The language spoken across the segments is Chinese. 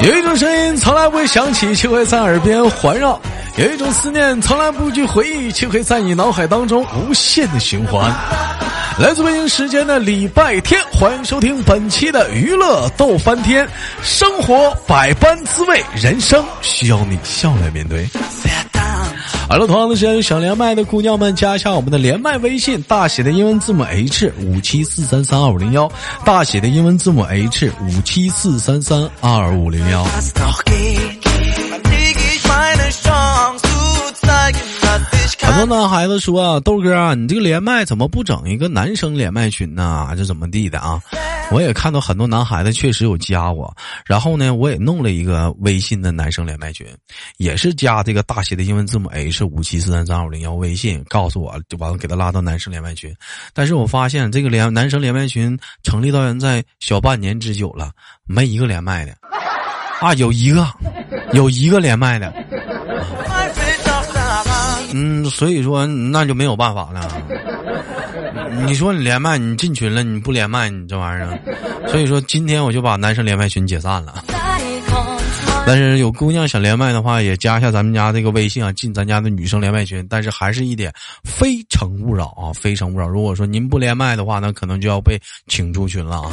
有一种声音从来不会响起，却会在耳边环绕；有一种思念从来不去回忆，却会在你脑海当中无限的循环。来自北京时间的礼拜天，欢迎收听本期的娱乐逗翻天。生活百般滋味，人生需要你笑来面对。好了，同样的时间，想连麦的姑娘们，加一下我们的连麦微信，大写的英文字母 H 五七四三三二五零幺，大写的英文字母 H 五七四三三二五零幺。很多男孩子说，豆哥啊，你这个连麦怎么不整一个男生连麦群呢？这怎么地的啊？我也看到很多男孩子确实有加我，然后呢，我也弄了一个微信的男生连麦群，也是加这个大写的英文字母 H 五七四三三二五零幺微信，告诉我就完了，给他拉到男生连麦群。但是我发现这个连男生连麦群成立到现在小半年之久了，没一个连麦的啊，有一个，有一个连麦的。嗯，所以说那就没有办法了。你说你连麦，你进群了，你不连麦，你这玩意儿。所以说今天我就把男生连麦群解散了。但是有姑娘想连麦的话，也加一下咱们家这个微信啊，进咱家的女生连麦群。但是还是一点，非诚勿扰啊，非诚勿扰。如果说您不连麦的话，那可能就要被请出群了啊。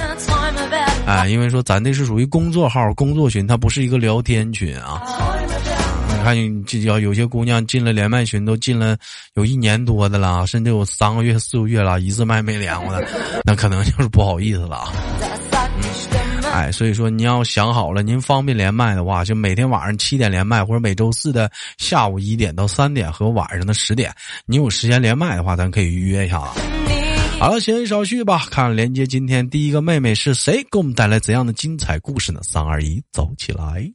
哎，因为说咱这是属于工作号、工作群，它不是一个聊天群啊。你看，这要有些姑娘进了连麦群，都进了有一年多的了，甚至有三个月、四个月了，一次麦没连过的，那可能就是不好意思了。哎，所以说你要想好了，您方便连麦的话，就每天晚上七点连麦，或者每周四的下午一点到三点和晚上的十点，你有时间连麦的话，咱可以预约一下啊。好了，闲言少叙吧，看连接今天第一个妹妹是谁，给我们带来怎样的精彩故事呢？三二一，走起来！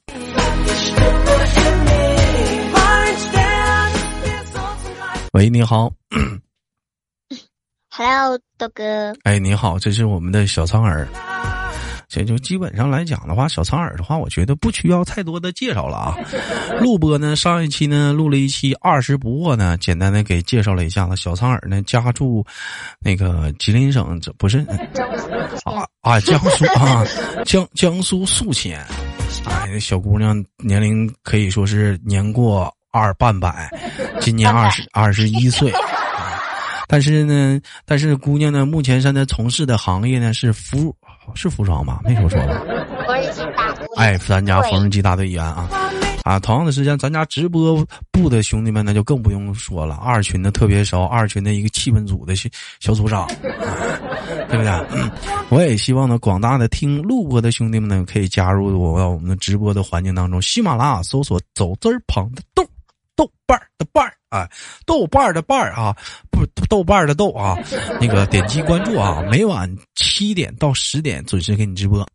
喂，你好。Hello，豆哥。哎，你好，这是我们的小苍耳。这就基本上来讲的话，小苍耳的话，我觉得不需要太多的介绍了啊。录播呢，上一期呢录了一期二十不惑呢，简单的给介绍了一下子。小苍耳呢家住那个吉林省，这不是啊啊江苏啊江江苏宿迁。哎，小姑娘年龄可以说是年过。二半百，今年二十二十一岁，但是呢，但是姑娘呢，目前现在从事的行业呢是服是服装吧？没说错吧？缝纫机大队，哎，咱家缝纫机大队员啊啊！同样的时间，咱家直播部的兄弟们那就更不用说了，二群的特别熟，二群的一个气氛组的小小组长，对不对？我也希望呢，广大的听录播的兄弟们呢，可以加入我到我们的直播的环境当中，喜马拉雅搜索“走字旁的豆”。豆瓣儿的瓣儿啊，豆瓣儿的瓣儿啊，不豆瓣儿的豆啊，那个点击关注啊，每晚七点到十点准时给你直播。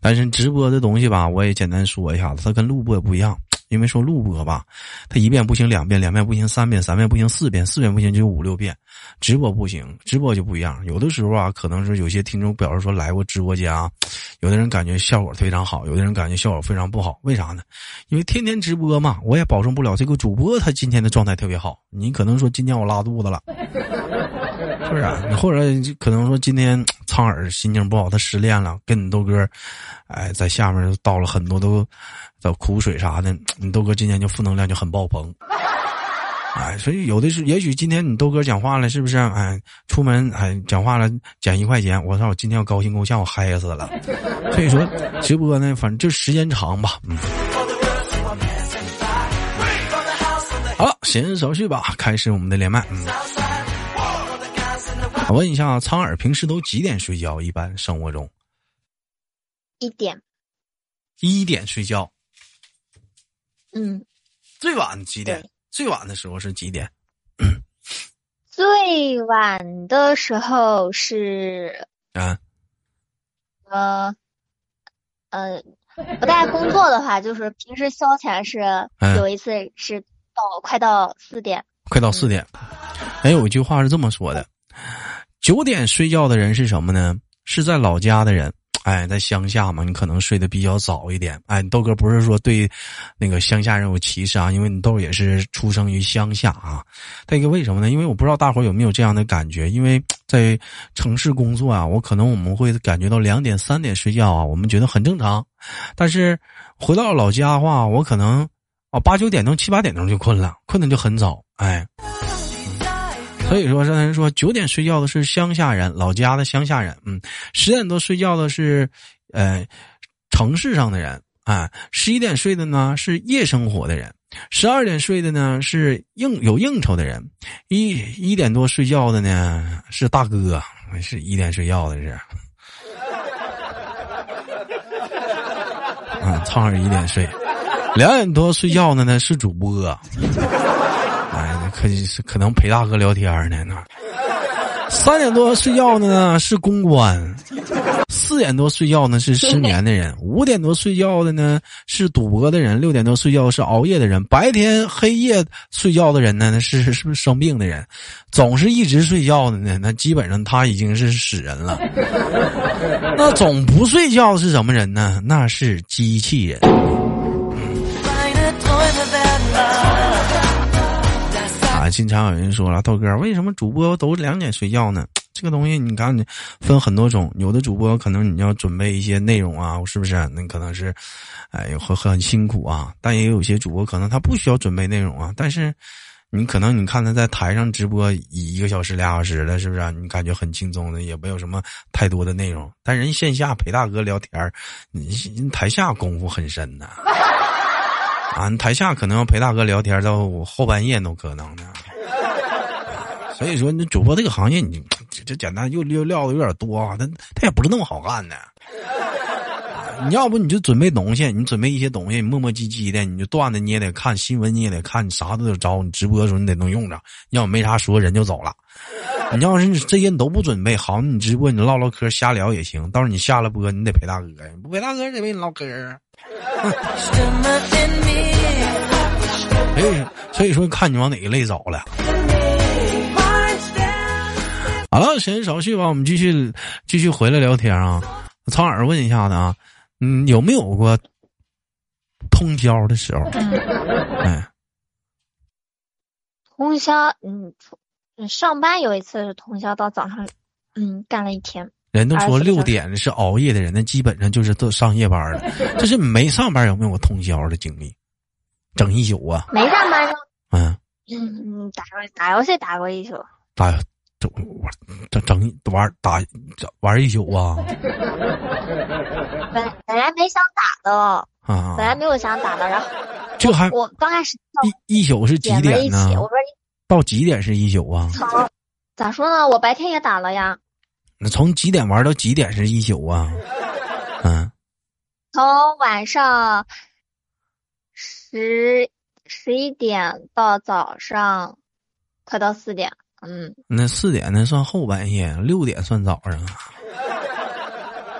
但是直播的东西吧，我也简单说一下子，它跟录播不一样。因为说录播吧，他一遍不行，两遍，两遍不行，三遍，三遍不行，四遍，四遍不行，就五六遍。直播不行，直播就不一样。有的时候啊，可能是有些听众表示说来过直播间啊，有的人感觉效果非常好，有的人感觉效果非常不好。为啥呢？因为天天直播嘛，我也保证不了这个主播他今天的状态特别好。你可能说今天我拉肚子了，是不是？或者可能说今天苍耳心情不好，他失恋了，跟你豆哥，哎，在下面倒了很多都。的苦水啥的，你豆哥今天就负能量就很爆棚，哎，所以有的是，也许今天你豆哥讲话了，是不是？哎，出门哎讲话了减一块钱，我操，我今天要高兴够呛，我嗨死了。所以说直播呢，反正就时间长吧。嗯。好了，闲言少叙吧，开始我们的连麦。嗯。我问一下，苍耳平时都几点睡觉？一般生活中？一点。一点睡觉。嗯，最晚几点？最晚的时候是几点？最晚的时候是啊，呃呃，不带工作的话，就是平时消遣是有一次是到快到四点，快到四点。哎，有一句话是这么说的：九点睡觉的人是什么呢？是在老家的人。哎，在乡下嘛，你可能睡得比较早一点。哎，豆哥不是说对那个乡下人有歧视啊，因为你豆也是出生于乡下啊。再一个为什么呢？因为我不知道大伙有没有这样的感觉，因为在城市工作啊，我可能我们会感觉到两点三点睡觉啊，我们觉得很正常。但是回到老家的话，我可能啊八九点钟、七八点钟就困了，困的就很早。哎。所以说，这人说九点睡觉的是乡下人，老家的乡下人。嗯，十点多睡觉的是，呃，城市上的人。啊，十一点睡的呢是夜生活的人，十二点睡的呢是应有应酬的人，一一点多睡觉的呢是大哥，是一点睡觉的是。嗯，苍耳一点睡，两点多睡觉的呢是主播。哎，可是可能陪大哥聊天呢。那 三点多睡觉的呢是公关，四点多睡觉呢是失眠的人，五点多睡觉的呢是赌博的人，六点多睡觉是熬夜的人，白天黑夜睡觉的人呢那是 是不是生病的人？总是一直睡觉的呢，那基本上他已经是死人了。那总不睡觉是什么人呢？那是机器人。经常有人说了，豆哥，为什么主播都两点睡觉呢？这个东西你看，分很多种，有的主播可能你要准备一些内容啊，是不是？那可能是，哎，很很辛苦啊。但也有些主播可能他不需要准备内容啊，但是你可能你看他在台上直播一个小时俩小时的，是不是？你感觉很轻松的，也没有什么太多的内容。但人线下陪大哥聊天你台下功夫很深呐。台下可能要陪大哥聊天到后半夜都可能的，所以说你主播这个行业，你这简单又又料的有点多啊，他他也不是那么好干的。你要不你就准备东西，你准备一些东西，你磨磨唧唧的，你就段子你也得看，新闻你也得看，你啥都得招。你直播的时候你得能用着，要没啥说，人就走了。你要是这些你都不准备好，你直播你唠唠嗑瞎聊也行。到时候你下了播，你得陪大哥，不陪大哥得陪你唠嗑。所以，所以说，看你往哪个类找了。好了，闲言少叙吧，我们继续继续回来聊天啊。苍耳问一下子啊，嗯，有没有过通宵的时候？哎，通宵，嗯，上班有一次是通宵到早上，嗯，干了一天。人都说六点是熬夜的人，那基本上就是都上夜班了。就是没上班有没有过通宵的经历？整一宿啊？没上班嗯嗯，打打游戏打过一宿。打整整整玩打玩一宿啊？本本来没想打的啊，本来没有想打的，然后就还我刚开始一一宿是几点呢？我说到几点是一宿啊？咋说呢？我白天也打了呀。那从几点玩到几点是一宿啊？嗯，从晚上十十一点到早上快到四点。嗯，那四点那算后半夜，六点算早上啊。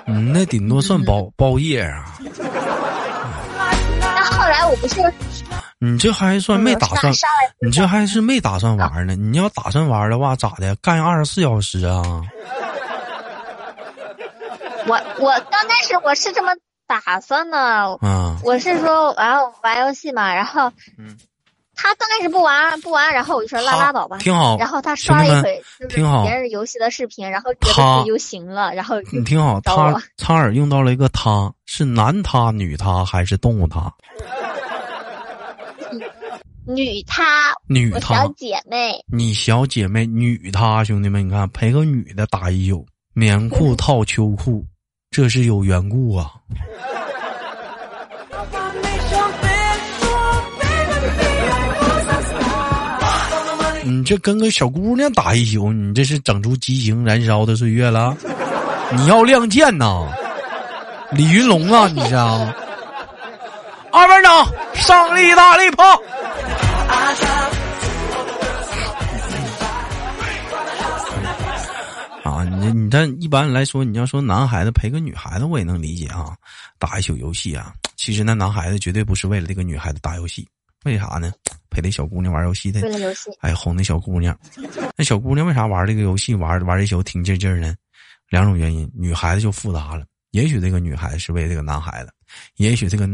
嗯，那顶多算包包夜啊。那后来我不是，你这还算没打算？你这还是没打算玩呢？你要打算玩的话，咋的？干二十四小时啊？我我刚开始我是这么打算的，啊，我是说玩玩游戏嘛，然后，嗯，他刚开始不玩不玩，然后我就说拉拉倒吧，挺好。然后他刷了一回，挺好，别人游戏的视频，然后觉得就行了，然后你挺好。他苍耳用到了一个他，是男他女他还是动物他？女她，女他小姐妹，你小姐妹女她，兄弟们，你看陪个女的打一宿，棉裤 套秋裤。这是有缘故啊！你这跟个小姑娘打一宿，你这是整出激情燃烧的岁月了？你要亮剑呐，李云龙啊！你是啊？二班长，上力大力炮！你你这一般来说，你要说男孩子陪个女孩子，我也能理解啊，打一宿游戏啊。其实那男孩子绝对不是为了这个女孩子打游戏，为啥呢？陪那小姑娘玩游戏的，为了游戏，哎，哄那小姑娘。那小姑娘为啥玩这个游戏玩玩一宿挺劲劲呢？两种原因，女孩子就复杂了。也许这个女孩子是为这个男孩子，也许这个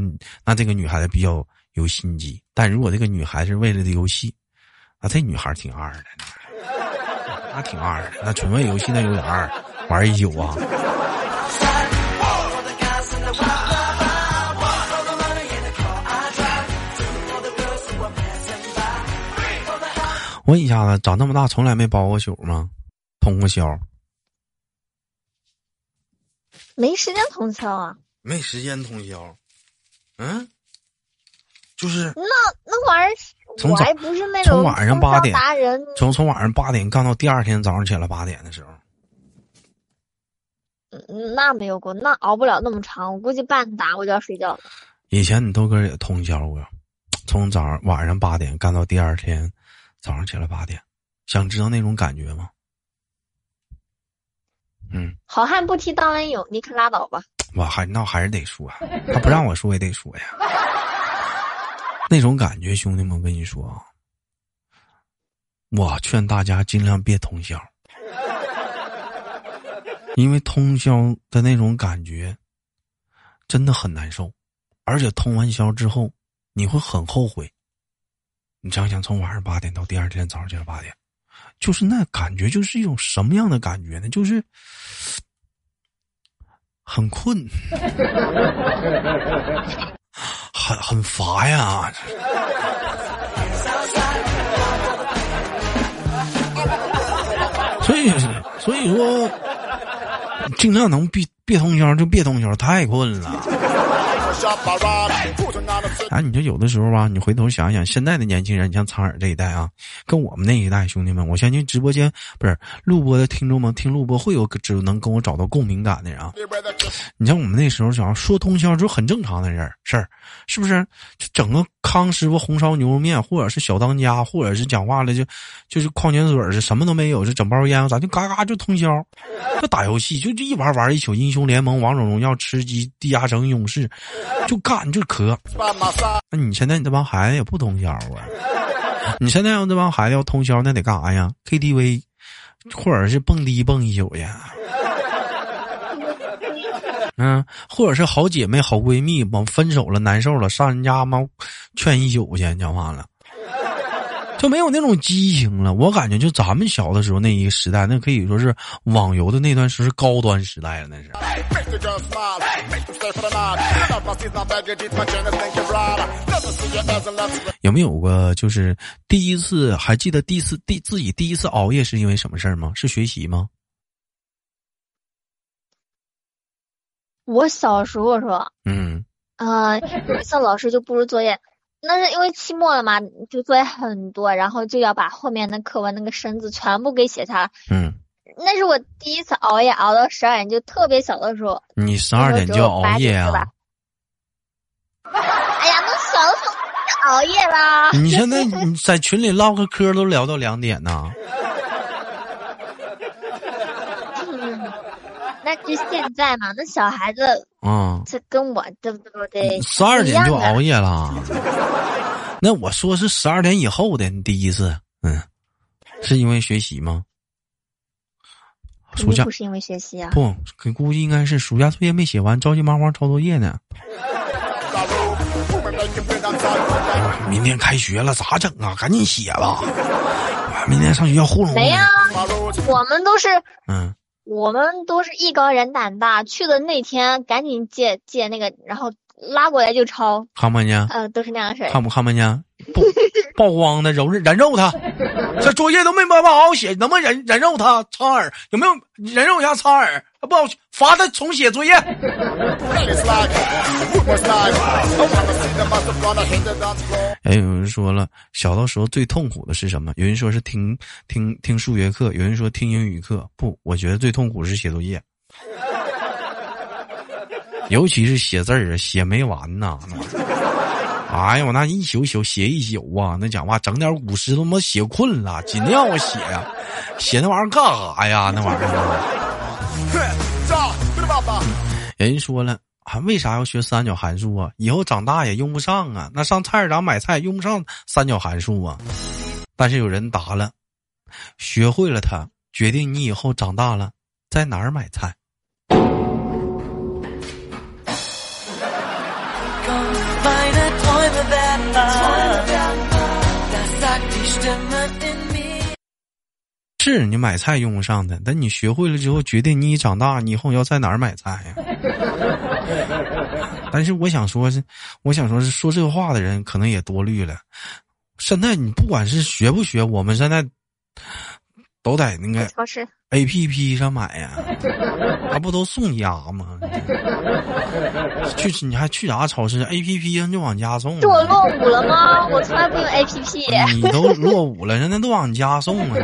那这个女孩子比较有心机。但如果这个女孩子是为了这游戏，啊，这女孩挺二的，那挺二的，那纯为游戏那有点二，玩一宿啊。问一下子，长这么大从来没包过宿吗？通过宵？没时间通宵啊？没时间通宵？嗯，就是那那玩意儿，从早不是那种从晚上八点从从晚上八点干到第二天早上起来八点的时候。嗯，那没有过，那熬不了那么长，我估计半打我就要睡觉了。以前你豆哥也通宵过，从早上晚上八点干到第二天。早上起来八点，想知道那种感觉吗？嗯，好汉不提当年勇，你可拉倒吧！我还那还是得说，他不让我说也得说呀。那种感觉，兄弟们，我跟你说啊，我劝大家尽量别通宵，因为通宵的那种感觉真的很难受，而且通完宵之后你会很后悔。你想想，从晚上八点到第二天早上起来八点，就是那感觉，就是一种什么样的感觉呢？就是很困，很很乏呀。所以，所以说，尽量能别别通宵就别通宵，太困了。啊，你说有的时候吧，你回头想想，现在的年轻人，你像苍耳这一代啊，跟我们那一代兄弟们，我相信直播间不是录播的听众们听录播会有只能跟我找到共鸣感的人啊。你像我们那时候，想要说通宵，就很正常的人事儿，是不是？就整个康师傅红烧牛肉面，或者是小当家，或者是讲话了就就是矿泉水是什么都没有，就整包烟，咱就嘎嘎就通宵，就打游戏，就就一玩玩一宿，英雄联盟、王者荣耀、吃鸡、地下城、勇士。就干就咳，那你现在你这帮孩子也不通宵啊？你现在要这帮孩子要通宵，那得干啥呀？KTV，或者是蹦迪蹦一宿去？嗯，或者是好姐妹、好闺蜜，往分手了、难受了，上人家妈劝一宿去，讲话了。就没有那种激情了。我感觉就咱们小的时候那一个时代，那可以说是网游的那段时是高端时代了。那是。有没有过就是第一次还记得第一次第自己第一次熬夜是因为什么事儿吗？是学习吗？我小时候说，嗯，啊，有一次老师就布置作业。那是因为期末了嘛，就作业很多，然后就要把后面的课文那个生字全部给写下来。嗯，那是我第一次熬夜，熬到十二点，就特别小的时候。你十二点就熬夜啊？哎呀，那小的时候就熬夜啦。你现在你在群里唠个嗑都聊到两点呢。那就现在嘛，那小孩子，嗯，这跟我对不对？十二点就熬夜了。那我说是十二点以后的你第一次，嗯，是因为学习吗？暑假不是因为学习啊？不，估计应该是暑假作业没写完，着急忙慌抄作业呢。明天开学了，咋整啊？赶紧写吧。明天上学校糊弄。没啊，我们都是嗯。我们都是艺高人胆大，去的那天赶紧借借那个，然后拉过来就抄。看不见？嗯，都是那样的事看不看不见？不 曝光的揉人肉他，这作业都没办法好好写，能不能人人肉他？苍耳有没有人肉一下？苍耳不好罚他重写作业。哎，有人说了，小的时候最痛苦的是什么？有人说是听听听数学课，有人说听英语课。不，我觉得最痛苦是写作业，尤其是写字儿啊，写没完呐。哎呀，我那一宿宿写一宿啊，那讲话整点古诗都他妈写困了，尽量我写呀，写那玩意儿干啥呀？那玩意儿。人说了。还为啥要学三角函数啊？以后长大也用不上啊！那上菜市场买菜用不上三角函数啊。但是有人答了，学会了它，决定你以后长大了在哪儿买菜。是你买菜用不上的，但你学会了之后，决定你一长大，你以后要在哪儿买菜呀？但是我想说，是我想说，是说这话的人可能也多虑了。现在你不管是学不学，我们现在都在那个超市 A P P 上买呀，他不都送家吗？去你还去啥超市？A P P 上就往家送。是我落伍了吗？我从来不用 A P P。你都落伍了，人家都往家送啊！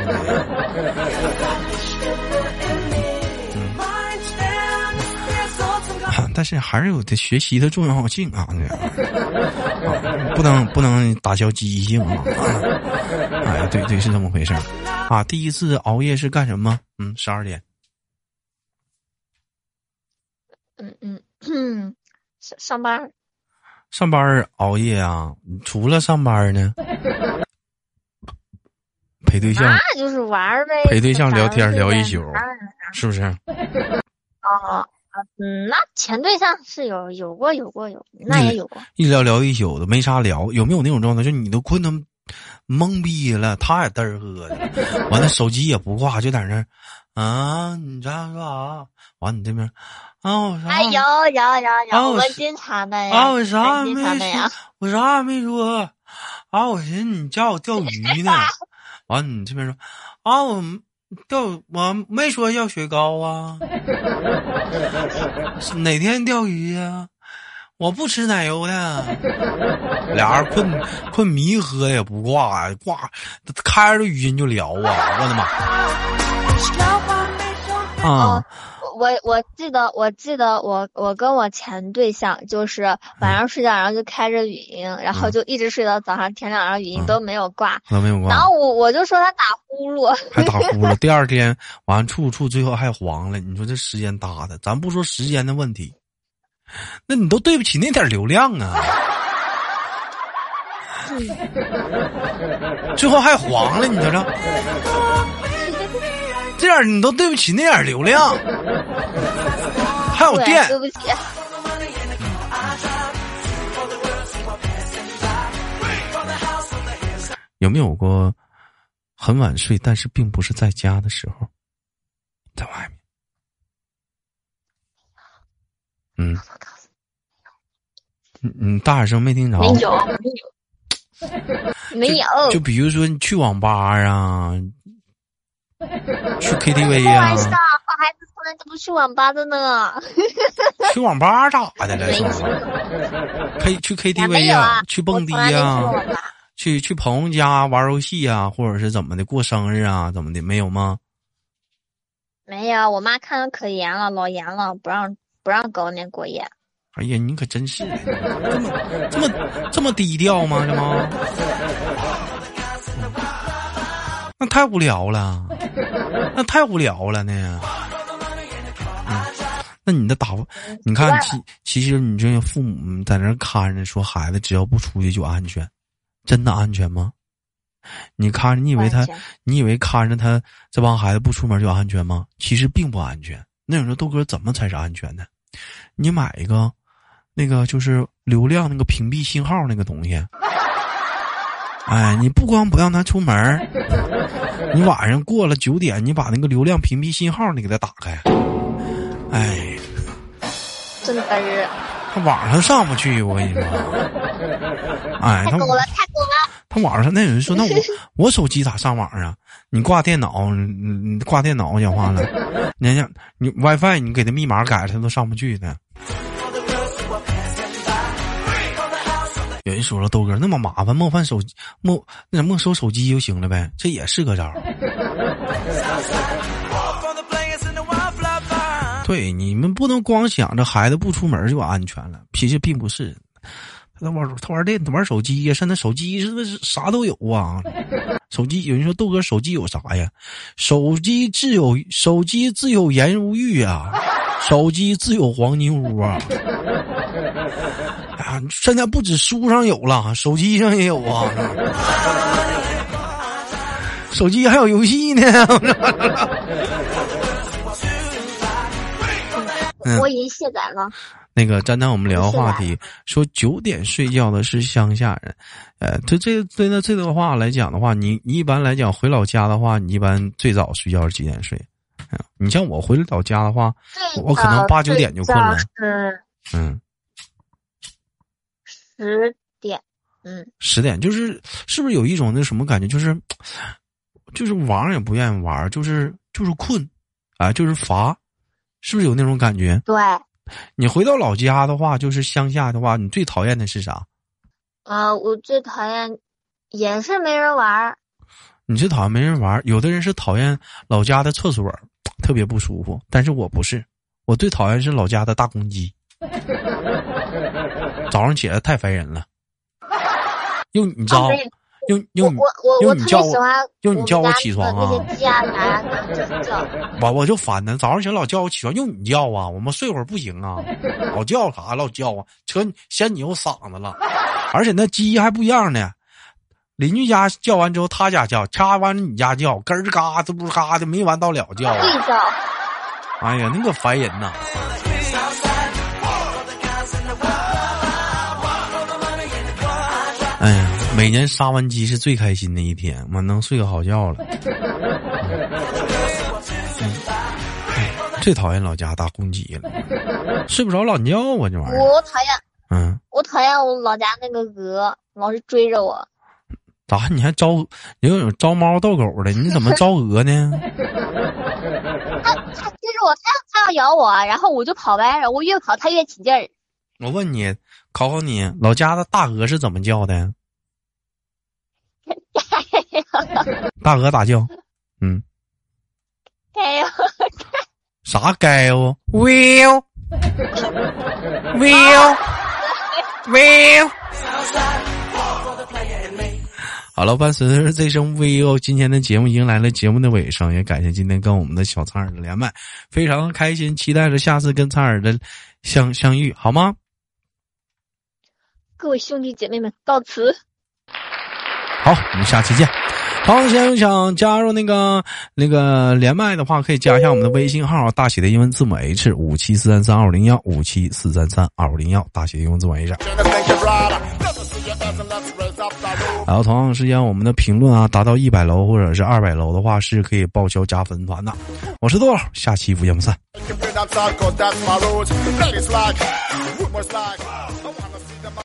但是还是有的学习的重要性啊！不能不能打消积极性啊！哎，对对，是这么回事啊！第一次熬夜是干什么？嗯，十二点。嗯嗯嗯，上上班。上班熬夜啊？除了上班呢？陪对象。那就是玩呗。陪对象聊天聊一宿，是不是？哦。嗯，那前对象是有有过有过有，那也有过。一聊聊一宿的，没啥聊。有没有那种状态？就你都困的懵逼了，他也嘚儿喝的，完了手机也不挂，就在那儿啊，你这说啥？完你这边啊，我啥？哎，有有有有，我经常的呀。啊，我啥也没说？我啥也没说。啊，我寻思你叫我钓鱼呢。完你这边说啊，我。钓我没说要雪糕啊，哪天钓鱼呀？我不吃奶油的。俩人困困迷喝也不挂挂，开着语音就聊啊！我的妈！啊。我我记得我记得我我跟我前对象就是晚上睡觉，然后就开着语音，然后就一直睡到早上天亮，然后语音都没有挂，都没有挂。然后我我就说他打呼噜，还打呼噜。第二天完处处最后还黄了，你说这时间搭的，咱不说时间的问题，那你都对不起那点流量啊！最后还黄了，你瞅瞅。这样你都对不起那点流量，还有电。对不起。有没有过很晚睡，但是并不是在家的时候，在外面？嗯。嗯嗯，大点声，没听着。没有，没有，没有。就比如说，你去网吧啊。去 KTV 呀！好孩子从来都不去网吧的呢。去网吧咋的了？可以去 KTV 呀，去蹦迪呀，去去朋友家玩游戏呀，或者是怎么的过生日啊，怎么的没有吗？没有，我妈看的可严了，老严了，不让不让狗那过夜。哎呀，你可真是这么这么这么低调吗？这吗？那太无聊了，那太无聊了呢。嗯，那你的打，你看，其其实你这些父母在那看着，说孩子只要不出去就安全，真的安全吗？你看着，你以为他，你以为看着他这帮孩子不出门就安全吗？其实并不安全。那你说豆哥怎么才是安全的？你买一个，那个就是流量那个屏蔽信号那个东西。哎，你不光不让他出门 你晚上过了九点，你把那个流量屏蔽信号你给他打开。哎，真嘚儿，他网上上不去，我跟你说。哎，他狗了，太狗了。他网上那有人说，那我 我手机咋上网啊？你挂电脑，你你挂电脑讲话了，你想你 WiFi，你给他密码改了，他都上不去的。有人说了，豆哥那么麻烦，没换手机，没那没收手机就行了呗，这也是个招。对，你们不能光想着孩子不出门就安全了，其实并不是。他玩他玩电玩手机呀，现在手机是不是啥都有啊？手机有人说豆哥手机有啥呀？手机自有手机自有颜如玉啊，手机自有黄金屋啊。啊，现在不止书上有了，手机上也有啊。手机还有游戏呢。我已经卸载了。那个，站谈我们聊话题，说九点睡觉的是乡下人。呃，对这对那这段话来讲的话，你你一般来讲回老家的话，你一般最早睡觉是几点睡？你像我回老家的话，我可能八九点就困了。嗯，十点，嗯，十点就是是不是有一种那什么感觉？就是就是玩也不愿意玩，就是就是困，啊，就是乏，是不是有那种感觉？对。你回到老家的话，就是乡下的话，你最讨厌的是啥？啊，我最讨厌也是没人玩。你最讨厌没人玩？有的人是讨厌老家的厕所，特别不舒服。但是我不是，我最讨厌是老家的大公鸡。早上起来太烦人了，用你知道。用用你叫我用你叫我起床啊！我我就烦呢，早上起来老叫我起床，用你叫啊！我们睡会儿不行啊，老叫啥老叫啊，扯嫌你有嗓子了。而且那鸡还不一样呢，邻居家叫完之后他家叫，掐完你家叫，咯儿嘎吱不嘎的没完到了叫。哎呀，那个烦人呐！哎呀。每年杀完鸡是最开心的一天，我能睡个好觉了。最讨厌老家大公鸡了，睡不着懒觉啊，这玩意儿。我讨厌，嗯，我讨厌我老家那个鹅，老是追着我。咋？你还招？有有招猫逗狗的？你怎么招 鹅呢？它它追着我，它它要咬我，然后我就跑呗，我越跑它越起劲儿。我问你，考考你，老家的大鹅是怎么叫的？大鹅咋叫？嗯，该啥该哦？Will Will Will。好了，伴随着这声 Will，今天的节目迎来了节目的尾声，也感谢今天跟我们的小苍耳的连麦，非常开心，期待着下次跟苍耳的相相遇，好吗？各位兄弟姐妹们，告辞。好，我们下期见。好，想想加入那个那个连麦的话，可以加一下我们的微信号，大写的英文字母 H 五七四三三二五零幺五七四三三二五零幺，大写的英文字母 H。然后同样时间，我们的评论啊达到一百楼或者是二百楼的话，是可以报销加粉团的。我是豆豆，下期不见不散。